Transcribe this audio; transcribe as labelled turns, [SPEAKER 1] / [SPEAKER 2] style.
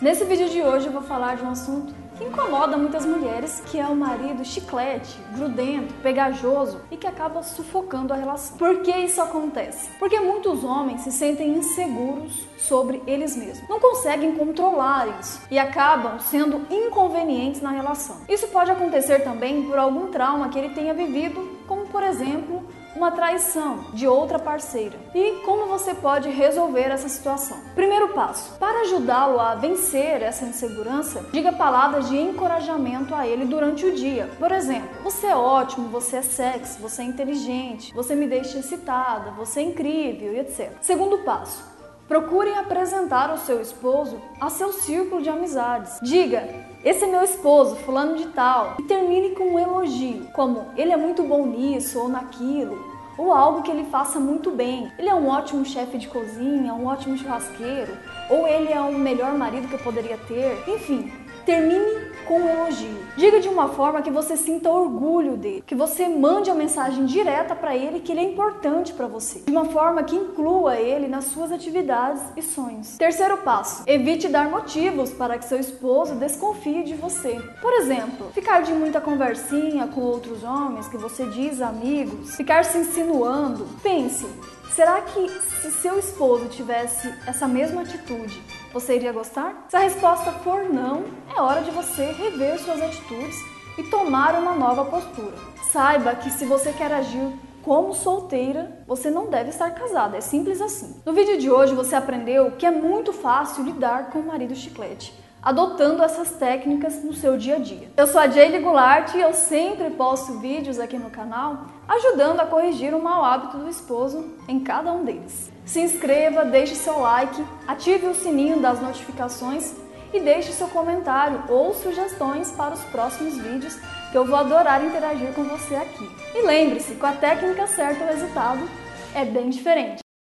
[SPEAKER 1] Nesse vídeo de hoje eu vou falar de um assunto que incomoda muitas mulheres, que é o marido chiclete, grudento, pegajoso e que acaba sufocando a relação. Por que isso acontece? Porque muitos homens se sentem inseguros sobre eles mesmos, não conseguem controlar isso e acabam sendo inconvenientes na relação. Isso pode acontecer também por algum trauma que ele tenha vivido, como por exemplo uma traição de outra parceira. E como você pode resolver essa situação? Primeiro passo: para ajudá-lo a vencer essa insegurança, diga palavras de encorajamento a ele durante o dia. Por exemplo, você é ótimo, você é sexy, você é inteligente, você me deixa excitada, você é incrível e etc. Segundo passo: Procure apresentar o seu esposo a seu círculo de amizades. Diga: esse é meu esposo, fulano de tal. E termine com um elogio, como ele é muito bom nisso ou naquilo, ou algo que ele faça muito bem. Ele é um ótimo chefe de cozinha, um ótimo churrasqueiro, ou ele é o melhor marido que eu poderia ter. Enfim, termine com um elogio. Diga de uma forma que você sinta orgulho dele, que você mande a mensagem direta para ele que ele é importante para você, de uma forma que inclua ele nas suas atividades e sonhos. Terceiro passo: evite dar motivos para que seu esposo desconfie de você. Por exemplo, ficar de muita conversinha com outros homens que você diz amigos, ficar se insinuando. Pense, Será que se seu esposo tivesse essa mesma atitude, você iria gostar? Se a resposta for não, é hora de você rever suas atitudes e tomar uma nova postura. Saiba que se você quer agir como solteira, você não deve estar casada, é simples assim. No vídeo de hoje você aprendeu que é muito fácil lidar com o marido chiclete adotando essas técnicas no seu dia a dia. Eu sou a Jaylee Goulart e eu sempre posto vídeos aqui no canal ajudando a corrigir o mau hábito do esposo em cada um deles. Se inscreva, deixe seu like, ative o sininho das notificações e deixe seu comentário ou sugestões para os próximos vídeos que eu vou adorar interagir com você aqui. E lembre-se, com a técnica certa o resultado é bem diferente.